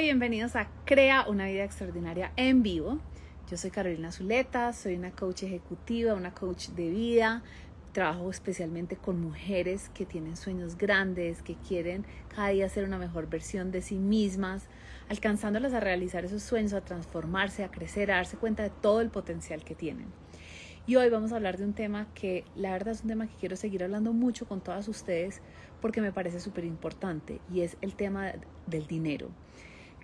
Bienvenidos a Crea una vida extraordinaria en vivo. Yo soy Carolina Zuleta, soy una coach ejecutiva, una coach de vida. Trabajo especialmente con mujeres que tienen sueños grandes, que quieren cada día ser una mejor versión de sí mismas, alcanzándolas a realizar esos sueños, a transformarse, a crecer, a darse cuenta de todo el potencial que tienen. Y hoy vamos a hablar de un tema que la verdad es un tema que quiero seguir hablando mucho con todas ustedes porque me parece súper importante y es el tema del dinero.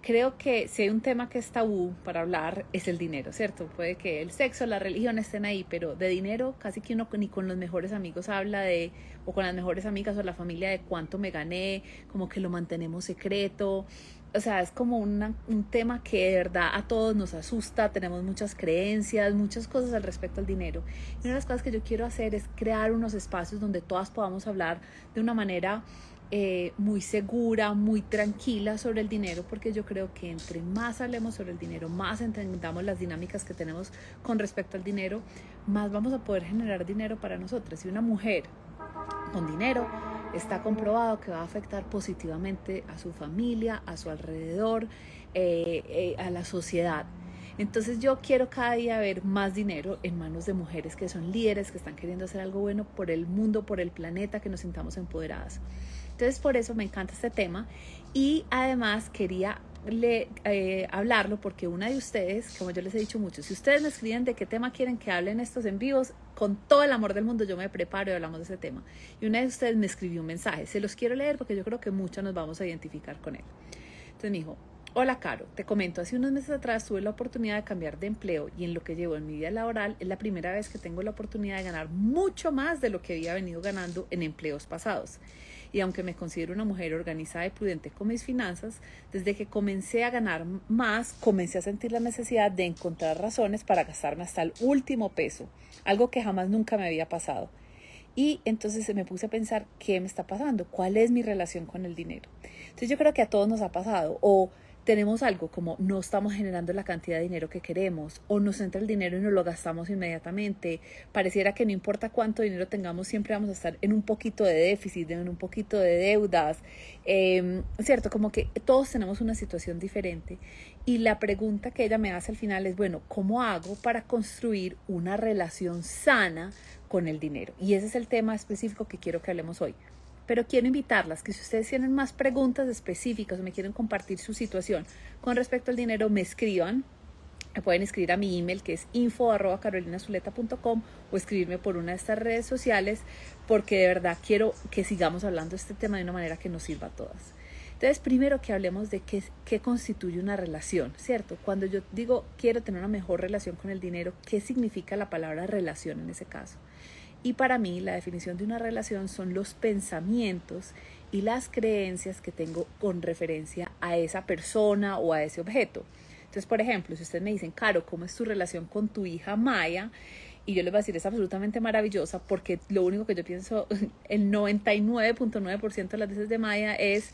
Creo que si hay un tema que es tabú para hablar es el dinero, ¿cierto? Puede que el sexo, la religión estén ahí, pero de dinero casi que uno ni con los mejores amigos habla de, o con las mejores amigas o la familia de cuánto me gané, como que lo mantenemos secreto o sea, es como un tema que de verdad a todos nos asusta, tenemos muchas creencias, muchas cosas al respecto al dinero. Y una de las cosas que yo quiero hacer es crear unos espacios donde todas podamos hablar de una manera eh, muy segura, muy tranquila sobre el dinero, porque yo creo que entre más hablemos sobre el dinero, más entendamos las dinámicas que tenemos con respecto al dinero, más vamos a poder generar dinero para nosotras. Y una mujer con dinero está comprobado que va a afectar positivamente a su familia, a su alrededor, eh, eh, a la sociedad. Entonces yo quiero cada día ver más dinero en manos de mujeres que son líderes, que están queriendo hacer algo bueno por el mundo, por el planeta, que nos sintamos empoderadas. Entonces por eso me encanta este tema y además quería le, eh, hablarlo porque una de ustedes, como yo les he dicho mucho, si ustedes me escriben de qué tema quieren que hablen estos en vivos, con todo el amor del mundo yo me preparo y hablamos de ese tema. Y una de ustedes me escribió un mensaje, se los quiero leer porque yo creo que muchos nos vamos a identificar con él. Entonces me dijo, Hola Caro, te comento, hace unos meses atrás tuve la oportunidad de cambiar de empleo y en lo que llevo en mi vida laboral es la primera vez que tengo la oportunidad de ganar mucho más de lo que había venido ganando en empleos pasados y aunque me considero una mujer organizada y prudente con mis finanzas, desde que comencé a ganar más, comencé a sentir la necesidad de encontrar razones para gastarme hasta el último peso, algo que jamás nunca me había pasado. Y entonces me puse a pensar, ¿qué me está pasando? ¿Cuál es mi relación con el dinero? Entonces yo creo que a todos nos ha pasado, o tenemos algo como no estamos generando la cantidad de dinero que queremos o nos entra el dinero y nos lo gastamos inmediatamente. Pareciera que no importa cuánto dinero tengamos, siempre vamos a estar en un poquito de déficit, en un poquito de deudas. Eh, Cierto, como que todos tenemos una situación diferente. Y la pregunta que ella me hace al final es, bueno, ¿cómo hago para construir una relación sana con el dinero? Y ese es el tema específico que quiero que hablemos hoy pero quiero invitarlas que si ustedes tienen más preguntas específicas o me quieren compartir su situación con respecto al dinero, me escriban. Me pueden escribir a mi email que es info arroba o escribirme por una de estas redes sociales porque de verdad quiero que sigamos hablando de este tema de una manera que nos sirva a todas. Entonces, primero que hablemos de qué constituye una relación, ¿cierto? Cuando yo digo quiero tener una mejor relación con el dinero, ¿qué significa la palabra relación en ese caso? Y para mí la definición de una relación son los pensamientos y las creencias que tengo con referencia a esa persona o a ese objeto. Entonces, por ejemplo, si ustedes me dicen, Caro, ¿cómo es tu relación con tu hija Maya? Y yo les voy a decir, es absolutamente maravillosa porque lo único que yo pienso, el 99.9% de las veces de Maya es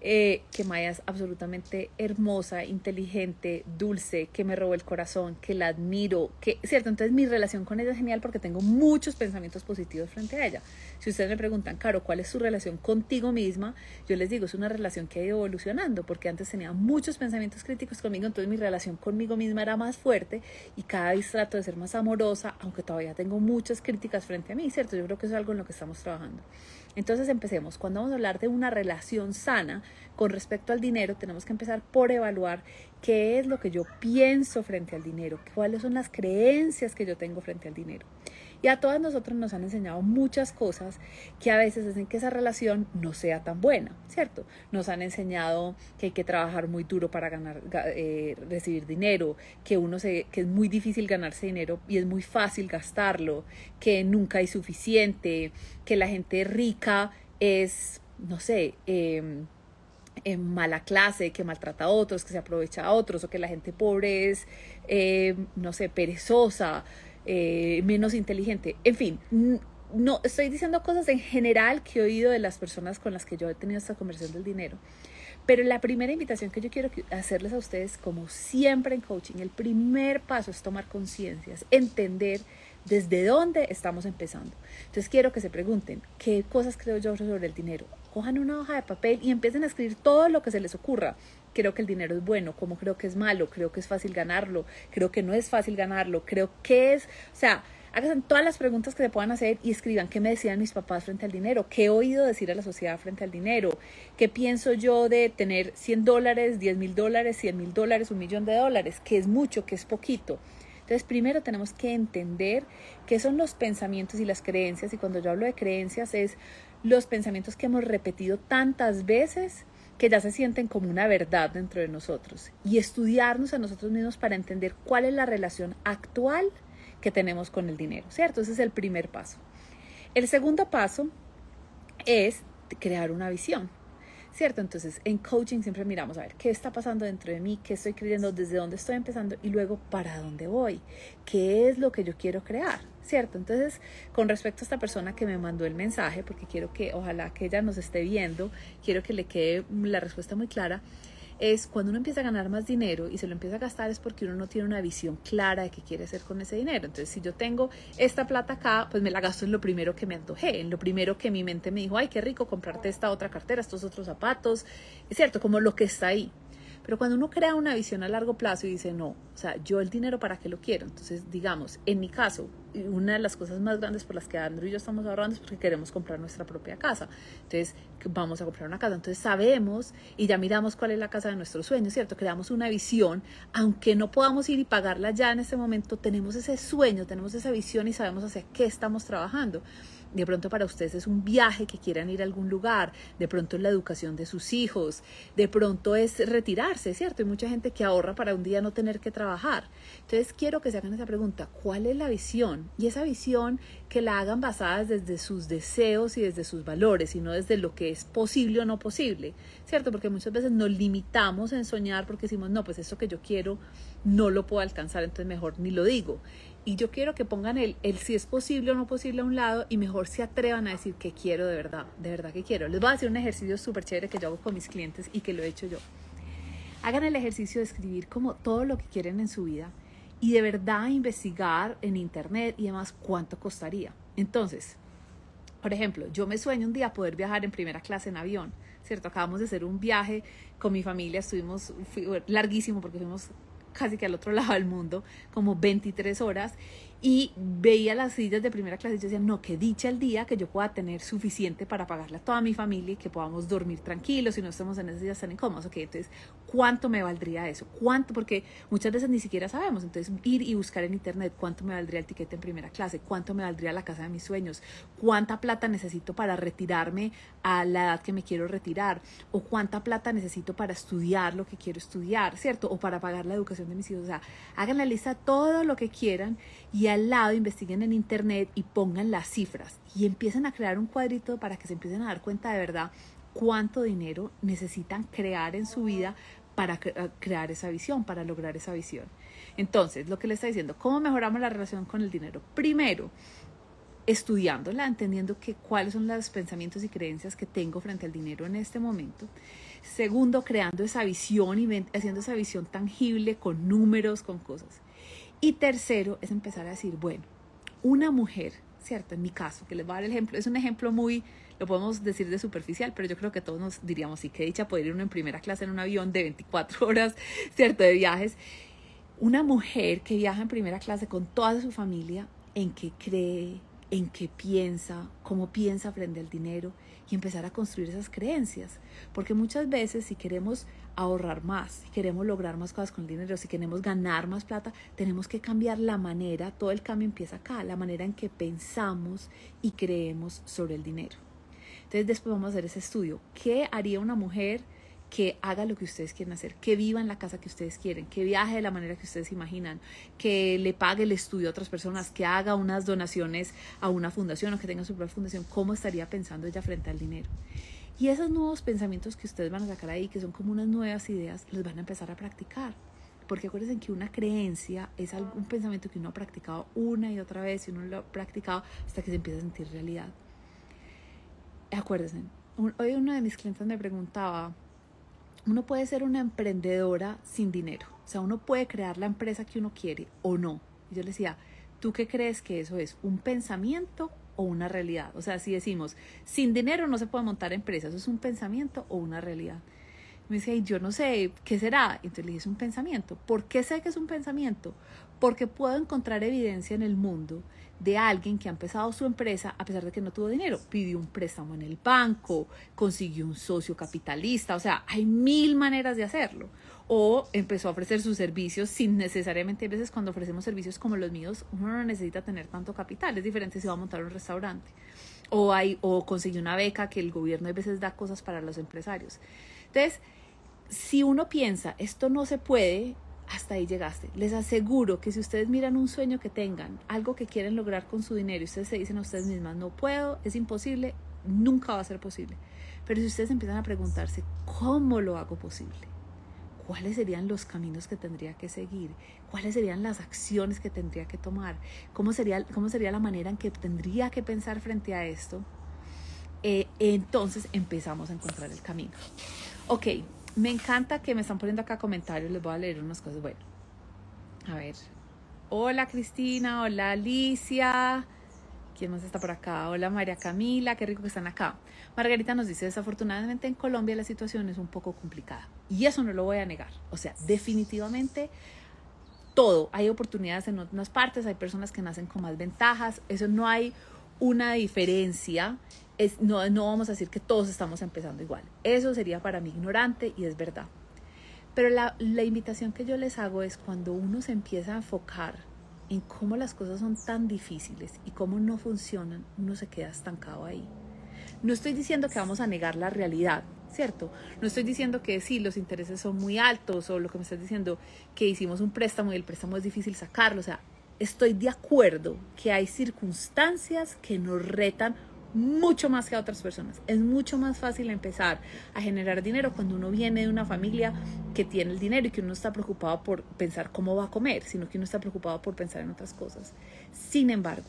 eh, que Maya es absolutamente hermosa, inteligente, dulce, que me robó el corazón, que la admiro, que, ¿cierto? Entonces mi relación con ella es genial porque tengo muchos pensamientos positivos frente a ella. Si ustedes me preguntan, Caro, ¿cuál es su relación contigo misma? Yo les digo, es una relación que ha ido evolucionando porque antes tenía muchos pensamientos críticos conmigo, entonces mi relación conmigo misma era más fuerte y cada vez trato de ser más amorosa, aunque todavía tengo muchas críticas frente a mí, ¿cierto? Yo creo que eso es algo en lo que estamos trabajando. Entonces empecemos. Cuando vamos a hablar de una relación sana con respecto al dinero, tenemos que empezar por evaluar qué es lo que yo pienso frente al dinero, cuáles son las creencias que yo tengo frente al dinero. Y a todas nosotros nos han enseñado muchas cosas que a veces hacen que esa relación no sea tan buena, ¿cierto? Nos han enseñado que hay que trabajar muy duro para ganar, eh, recibir dinero, que uno se, que es muy difícil ganarse dinero y es muy fácil gastarlo, que nunca hay suficiente, que la gente rica es, no sé, em, en mala clase, que maltrata a otros, que se aprovecha a otros, o que la gente pobre es, em, no sé, perezosa, eh, menos inteligente. En fin, no estoy diciendo cosas en general que he oído de las personas con las que yo he tenido esta conversación del dinero. Pero la primera invitación que yo quiero hacerles a ustedes, como siempre en coaching, el primer paso es tomar conciencia, entender desde dónde estamos empezando. Entonces quiero que se pregunten, ¿qué cosas creo yo sobre el dinero? Cojan una hoja de papel y empiecen a escribir todo lo que se les ocurra. creo que el dinero es bueno, cómo creo que es malo, creo que es fácil ganarlo, creo que no es fácil ganarlo, creo que es, o sea, hagan todas las preguntas que se puedan hacer y escriban qué me decían mis papás frente al dinero, qué he oído decir a la sociedad frente al dinero, qué pienso yo de tener 100 dólares, 10 mil dólares, 100 mil dólares, un millón de dólares, qué es mucho, qué es poquito. Entonces, primero tenemos que entender qué son los pensamientos y las creencias, y cuando yo hablo de creencias es los pensamientos que hemos repetido tantas veces que ya se sienten como una verdad dentro de nosotros y estudiarnos a nosotros mismos para entender cuál es la relación actual que tenemos con el dinero, ¿cierto? Ese es el primer paso. El segundo paso es crear una visión. ¿Cierto? Entonces, en coaching siempre miramos a ver qué está pasando dentro de mí, qué estoy creyendo, desde dónde estoy empezando y luego para dónde voy, qué es lo que yo quiero crear, ¿cierto? Entonces, con respecto a esta persona que me mandó el mensaje, porque quiero que, ojalá que ella nos esté viendo, quiero que le quede la respuesta muy clara, es cuando uno empieza a ganar más dinero y se lo empieza a gastar es porque uno no tiene una visión clara de qué quiere hacer con ese dinero. Entonces, si yo tengo esta plata acá, pues me la gasto en lo primero que me antojé, en lo primero que mi mente me dijo, ay, qué rico comprarte esta otra cartera, estos otros zapatos, es cierto, como lo que está ahí. Pero cuando uno crea una visión a largo plazo y dice, no, o sea, yo el dinero para qué lo quiero. Entonces, digamos, en mi caso, una de las cosas más grandes por las que Andrew y yo estamos ahorrando es porque queremos comprar nuestra propia casa. Entonces, vamos a comprar una casa. Entonces, sabemos y ya miramos cuál es la casa de nuestros sueños, ¿cierto? Creamos una visión, aunque no podamos ir y pagarla ya en este momento, tenemos ese sueño, tenemos esa visión y sabemos hacia qué estamos trabajando. De pronto para ustedes es un viaje que quieran ir a algún lugar, de pronto es la educación de sus hijos, de pronto es retirarse, ¿cierto? Hay mucha gente que ahorra para un día no tener que trabajar. Entonces quiero que se hagan esa pregunta, ¿cuál es la visión? Y esa visión que la hagan basada desde sus deseos y desde sus valores y no desde lo que es posible o no posible, ¿cierto? Porque muchas veces nos limitamos en soñar porque decimos, no, pues eso que yo quiero no lo puedo alcanzar, entonces mejor ni lo digo. Y yo quiero que pongan el, el si es posible o no posible a un lado y mejor se atrevan a decir que quiero de verdad, de verdad que quiero. Les voy a hacer un ejercicio súper chévere que yo hago con mis clientes y que lo he hecho yo. Hagan el ejercicio de escribir como todo lo que quieren en su vida y de verdad investigar en internet y demás cuánto costaría. Entonces, por ejemplo, yo me sueño un día poder viajar en primera clase en avión, ¿cierto? Acabamos de hacer un viaje con mi familia, estuvimos larguísimo porque fuimos casi que al otro lado del mundo, como 23 horas, y veía las sillas de primera clase y yo decía, no, que dicha el día que yo pueda tener suficiente para pagarle a toda mi familia y que podamos dormir tranquilos y no estemos en esas días tan incómodos. Ok, entonces, ¿cuánto me valdría eso? ¿Cuánto? Porque muchas veces ni siquiera sabemos. Entonces, ir y buscar en internet cuánto me valdría el tiquete en primera clase, cuánto me valdría la casa de mis sueños, cuánta plata necesito para retirarme a la edad que me quiero retirar, o cuánta plata necesito para estudiar lo que quiero estudiar, ¿cierto? O para pagar la educación de mis hijos. O sea, hagan la lista todo lo que quieran y al lado investiguen en internet y pongan las cifras y empiecen a crear un cuadrito para que se empiecen a dar cuenta de verdad cuánto dinero necesitan crear en su vida para crear esa visión, para lograr esa visión. Entonces, lo que le está diciendo, ¿cómo mejoramos la relación con el dinero? Primero, estudiándola, entendiendo que, cuáles son los pensamientos y creencias que tengo frente al dinero en este momento. Segundo, creando esa visión y haciendo esa visión tangible con números, con cosas. Y tercero es empezar a decir, bueno, una mujer, ¿cierto? En mi caso, que les voy a dar el ejemplo, es un ejemplo muy, lo podemos decir de superficial, pero yo creo que todos nos diríamos, sí, que dicha poder ir uno en primera clase en un avión de 24 horas, ¿cierto? De viajes. Una mujer que viaja en primera clase con toda su familia, en que cree, en qué piensa, cómo piensa frente al dinero y empezar a construir esas creencias. Porque muchas veces si queremos ahorrar más, si queremos lograr más cosas con el dinero, si queremos ganar más plata, tenemos que cambiar la manera, todo el cambio empieza acá, la manera en que pensamos y creemos sobre el dinero. Entonces después vamos a hacer ese estudio. ¿Qué haría una mujer? que haga lo que ustedes quieren hacer, que viva en la casa que ustedes quieren, que viaje de la manera que ustedes imaginan, que le pague el estudio a otras personas, que haga unas donaciones a una fundación o que tenga su propia fundación, ¿cómo estaría pensando ella frente al dinero? Y esos nuevos pensamientos que ustedes van a sacar ahí, que son como unas nuevas ideas, los van a empezar a practicar. Porque acuérdense que una creencia es un pensamiento que uno ha practicado una y otra vez y uno lo ha practicado hasta que se empieza a sentir realidad. Acuérdense, hoy uno de mis clientes me preguntaba, uno puede ser una emprendedora sin dinero. O sea, uno puede crear la empresa que uno quiere o no. Y yo le decía, ¿tú qué crees que eso es? ¿Un pensamiento o una realidad? O sea, si decimos, sin dinero no se puede montar empresa, ¿eso es un pensamiento o una realidad? Me dice, yo no sé, ¿qué será? Entonces le dije, es un pensamiento. ¿Por qué sé que es un pensamiento? Porque puedo encontrar evidencia en el mundo de alguien que ha empezado su empresa a pesar de que no tuvo dinero. Pidió un préstamo en el banco, consiguió un socio capitalista, o sea, hay mil maneras de hacerlo. O empezó a ofrecer sus servicios sin necesariamente, a veces cuando ofrecemos servicios como los míos, uno no necesita tener tanto capital, es diferente si va a montar un restaurante. O, hay, o consiguió una beca que el gobierno a veces da cosas para los empresarios. Entonces, si uno piensa, esto no se puede, hasta ahí llegaste. Les aseguro que si ustedes miran un sueño que tengan, algo que quieren lograr con su dinero y ustedes se dicen a ustedes mismas, no puedo, es imposible, nunca va a ser posible. Pero si ustedes empiezan a preguntarse, ¿cómo lo hago posible? ¿Cuáles serían los caminos que tendría que seguir? ¿Cuáles serían las acciones que tendría que tomar? ¿Cómo sería, cómo sería la manera en que tendría que pensar frente a esto? Eh, entonces empezamos a encontrar el camino. Ok, me encanta que me están poniendo acá comentarios, les voy a leer unas cosas. Bueno, a ver. Hola Cristina, hola Alicia. ¿Quién más está por acá? Hola María Camila, qué rico que están acá. Margarita nos dice, desafortunadamente en Colombia la situación es un poco complicada. Y eso no lo voy a negar. O sea, definitivamente todo. Hay oportunidades en otras partes, hay personas que nacen con más ventajas. Eso no hay una diferencia no, no vamos a decir que todos estamos empezando igual. Eso sería para mí ignorante y es verdad. Pero la, la invitación que yo les hago es cuando uno se empieza a enfocar en cómo las cosas son tan difíciles y cómo no funcionan, uno se queda estancado ahí. No estoy diciendo que vamos a negar la realidad, ¿cierto? No estoy diciendo que sí, los intereses son muy altos o lo que me estás diciendo, que hicimos un préstamo y el préstamo es difícil sacarlo. O sea, estoy de acuerdo que hay circunstancias que nos retan mucho más que a otras personas. Es mucho más fácil empezar a generar dinero cuando uno viene de una familia que tiene el dinero y que uno está preocupado por pensar cómo va a comer, sino que uno está preocupado por pensar en otras cosas. Sin embargo,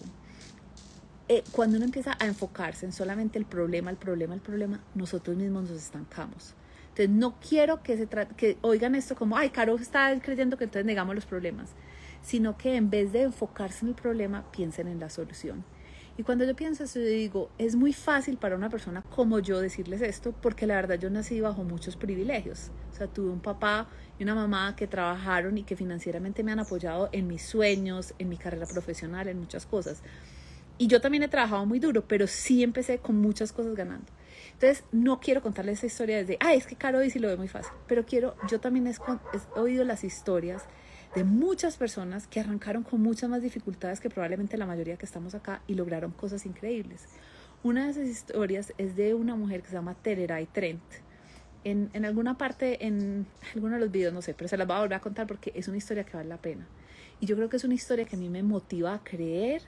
eh, cuando uno empieza a enfocarse en solamente el problema, el problema, el problema, nosotros mismos nos estancamos. Entonces, no quiero que, se que oigan esto como, ay, Caro está creyendo que entonces negamos los problemas, sino que en vez de enfocarse en el problema, piensen en la solución. Y cuando yo pienso eso, yo digo, es muy fácil para una persona como yo decirles esto, porque la verdad yo nací bajo muchos privilegios. O sea, tuve un papá y una mamá que trabajaron y que financieramente me han apoyado en mis sueños, en mi carrera profesional, en muchas cosas. Y yo también he trabajado muy duro, pero sí empecé con muchas cosas ganando. Entonces, no quiero contarles esa historia desde, ay, es que Caro dice lo ve muy fácil, pero quiero, yo también he oído las historias de muchas personas que arrancaron con muchas más dificultades que probablemente la mayoría que estamos acá y lograron cosas increíbles. Una de esas historias es de una mujer que se llama Tereray Trent. En, en alguna parte, en alguno de los videos, no sé, pero se las voy a volver a contar porque es una historia que vale la pena. Y yo creo que es una historia que a mí me motiva a creer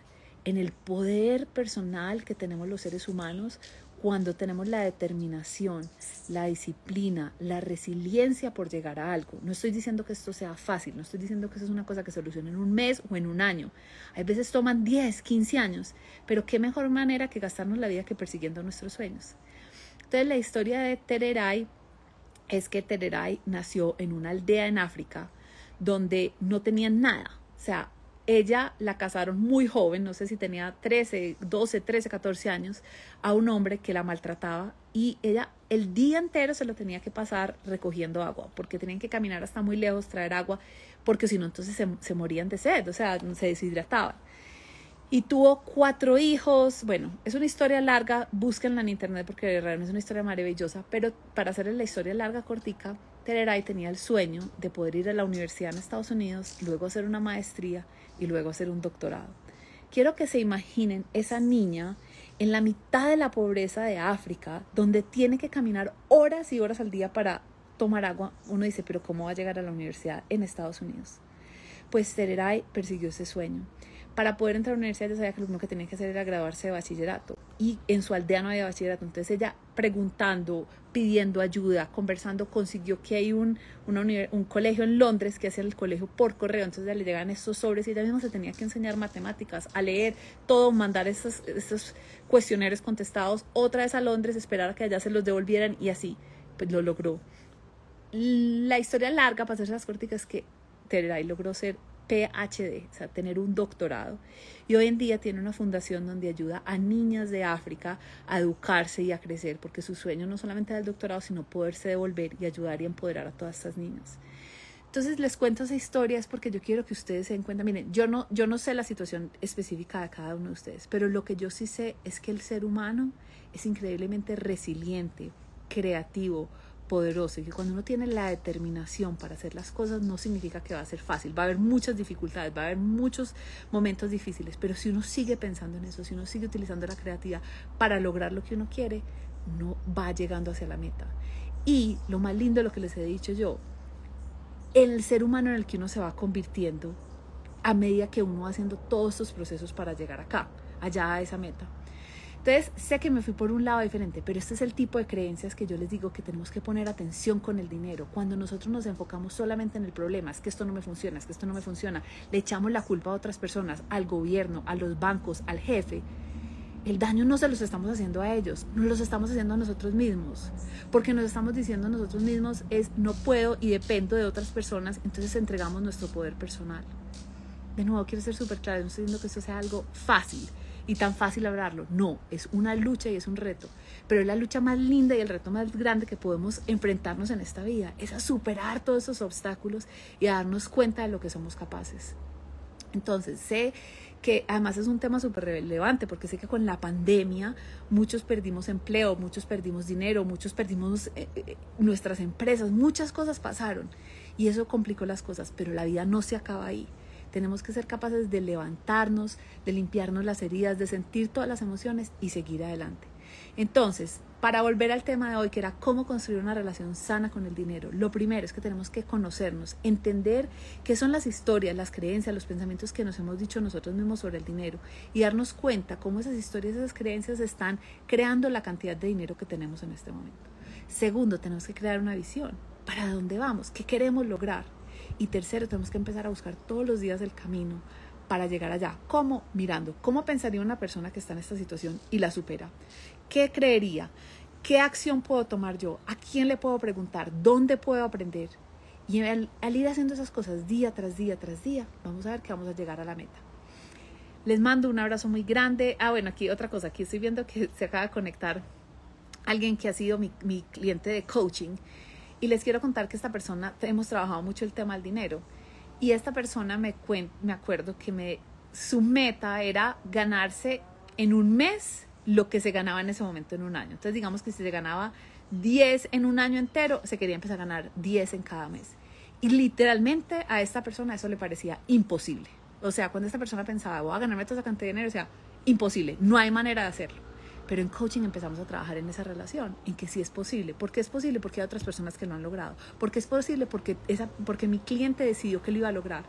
en el poder personal que tenemos los seres humanos cuando tenemos la determinación, la disciplina, la resiliencia por llegar a algo. No estoy diciendo que esto sea fácil, no estoy diciendo que eso es una cosa que solucione en un mes o en un año. Hay veces toman 10, 15 años, pero qué mejor manera que gastarnos la vida que persiguiendo nuestros sueños. Entonces la historia de Tereray es que Tereray nació en una aldea en África donde no tenían nada. O sea, ella la casaron muy joven, no sé si tenía 13, 12, 13, 14 años, a un hombre que la maltrataba y ella el día entero se lo tenía que pasar recogiendo agua, porque tenían que caminar hasta muy lejos, traer agua, porque si no entonces se, morían de sed, o sea, se deshidrataban. Y tuvo cuatro hijos, bueno, es una historia larga, búsquenla en internet porque realmente es una historia maravillosa, pero para hacerles la historia larga, cortica, Tereray tenía el sueño de poder ir a la universidad en Estados Unidos, luego hacer una maestría y luego hacer un doctorado. Quiero que se imaginen esa niña en la mitad de la pobreza de África, donde tiene que caminar horas y horas al día para tomar agua. Uno dice, pero ¿cómo va a llegar a la universidad en Estados Unidos? Pues Tereray persiguió ese sueño para poder entrar a la universidad ya sabía que lo único que tenía que hacer era graduarse de bachillerato y en su aldea no había bachillerato. Entonces ella preguntando, pidiendo ayuda, conversando, consiguió que hay un, un colegio en Londres que hacía el colegio por correo. Entonces le llegaban estos sobres y ella misma se tenía que enseñar matemáticas, a leer todo, mandar estos, estos cuestionarios contestados, otra vez a Londres, esperar a que allá se los devolvieran y así pues lo logró. La historia larga, para hacer las corticas, es que Tereray logró ser PhD, o sea, tener un doctorado. Y hoy en día tiene una fundación donde ayuda a niñas de África a educarse y a crecer, porque su sueño no solamente es el doctorado, sino poderse devolver y ayudar y empoderar a todas estas niñas. Entonces les cuento esa historia es porque yo quiero que ustedes se den cuenta, miren, yo no, yo no sé la situación específica de cada uno de ustedes, pero lo que yo sí sé es que el ser humano es increíblemente resiliente, creativo, poderoso y que cuando uno tiene la determinación para hacer las cosas no significa que va a ser fácil, va a haber muchas dificultades, va a haber muchos momentos difíciles, pero si uno sigue pensando en eso, si uno sigue utilizando la creatividad para lograr lo que uno quiere, uno va llegando hacia la meta. Y lo más lindo de lo que les he dicho yo, el ser humano en el que uno se va convirtiendo a medida que uno va haciendo todos estos procesos para llegar acá, allá a esa meta. Entonces, sé que me fui por un lado diferente, pero este es el tipo de creencias que yo les digo que tenemos que poner atención con el dinero. Cuando nosotros nos enfocamos solamente en el problema, es que esto no me funciona, es que esto no me funciona, le echamos la culpa a otras personas, al gobierno, a los bancos, al jefe, el daño no se los estamos haciendo a ellos, nos los estamos haciendo a nosotros mismos. Porque nos estamos diciendo a nosotros mismos es no puedo y dependo de otras personas, entonces entregamos nuestro poder personal. De nuevo, quiero ser súper claro, no estoy diciendo que esto sea algo fácil y tan fácil hablarlo. No, es una lucha y es un reto. Pero es la lucha más linda y el reto más grande que podemos enfrentarnos en esta vida. Es a superar todos esos obstáculos y a darnos cuenta de lo que somos capaces. Entonces, sé que además es un tema súper relevante porque sé que con la pandemia muchos perdimos empleo, muchos perdimos dinero, muchos perdimos eh, eh, nuestras empresas, muchas cosas pasaron y eso complicó las cosas, pero la vida no se acaba ahí. Tenemos que ser capaces de levantarnos, de limpiarnos las heridas, de sentir todas las emociones y seguir adelante. Entonces, para volver al tema de hoy, que era cómo construir una relación sana con el dinero, lo primero es que tenemos que conocernos, entender qué son las historias, las creencias, los pensamientos que nos hemos dicho nosotros mismos sobre el dinero y darnos cuenta cómo esas historias, esas creencias están creando la cantidad de dinero que tenemos en este momento. Segundo, tenemos que crear una visión. ¿Para dónde vamos? ¿Qué queremos lograr? Y tercero, tenemos que empezar a buscar todos los días el camino para llegar allá. ¿Cómo? Mirando. ¿Cómo pensaría una persona que está en esta situación y la supera? ¿Qué creería? ¿Qué acción puedo tomar yo? ¿A quién le puedo preguntar? ¿Dónde puedo aprender? Y al, ir haciendo esas cosas día tras día tras día, vamos a ver que vamos a llegar a la meta. Les mando un abrazo muy grande. Ah, bueno, aquí otra cosa. Aquí estoy viendo que se acaba de conectar alguien que ha sido mi, mi cliente de coaching. Y les quiero contar que esta persona, hemos trabajado mucho el tema del dinero. Y esta persona me, me acuerdo que me, su meta era ganarse en un mes lo que se ganaba en ese momento en un año. Entonces digamos que si se ganaba 10 en un año entero, se quería empezar a ganar 10 en cada mes. Y literalmente a esta persona eso le parecía imposible. O sea, cuando esta persona pensaba, voy a ganarme toda esa cantidad de dinero, o sea, imposible, no hay manera de hacerlo. Pero en coaching empezamos a trabajar en esa relación, en que sí es posible. ¿Por qué es posible? Porque hay otras personas que lo han logrado. ¿Por qué es posible? Porque, esa, porque mi cliente decidió que lo iba a lograr.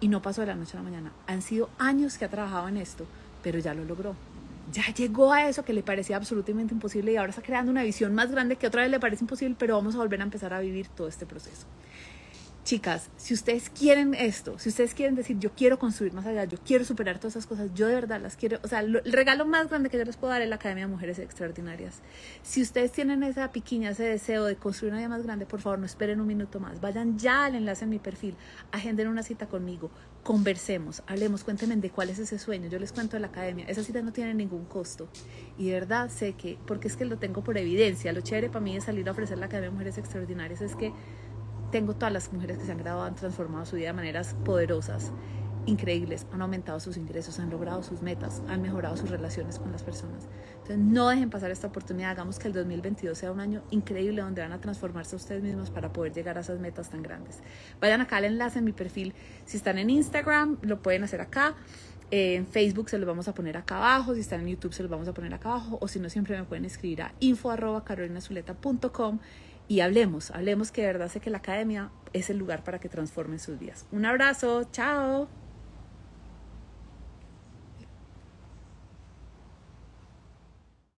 Y no pasó de la noche a la mañana. Han sido años que ha trabajado en esto, pero ya lo logró ya llegó a eso que le parecía absolutamente imposible y ahora está creando una visión más grande que otra vez le parece imposible, pero vamos a volver a empezar a vivir todo este proceso. Chicas, si ustedes quieren esto, si ustedes quieren decir, yo quiero construir más allá, yo quiero superar todas esas cosas, yo de verdad las quiero, o sea, el regalo más grande que yo les puedo dar es la Academia de Mujeres Extraordinarias. Si ustedes tienen esa piquiña, ese deseo de construir una vida más grande, por favor, no esperen un minuto más, vayan ya al enlace en mi perfil, agenden una cita conmigo, conversemos, hablemos, cuéntenme de cuál es ese sueño, yo les cuento de la Academia, esa cita no tiene ningún costo. Y de verdad sé que, porque es que lo tengo por evidencia, lo chévere para mí es salir a ofrecer la Academia de Mujeres Extraordinarias es que tengo todas las mujeres que se han graduado, han transformado su vida de maneras poderosas, increíbles, han aumentado sus ingresos, han logrado sus metas, han mejorado sus relaciones con las personas. Entonces no dejen pasar esta oportunidad, hagamos que el 2022 sea un año increíble donde van a transformarse ustedes mismos para poder llegar a esas metas tan grandes. Vayan acá al enlace en mi perfil, si están en Instagram lo pueden hacer acá. En Facebook se los vamos a poner acá abajo, si están en YouTube se los vamos a poner acá abajo, o si no, siempre me pueden escribir a info.carolinazuleta.com y hablemos, hablemos que de verdad sé que la academia es el lugar para que transformen sus vidas. Un abrazo, chao.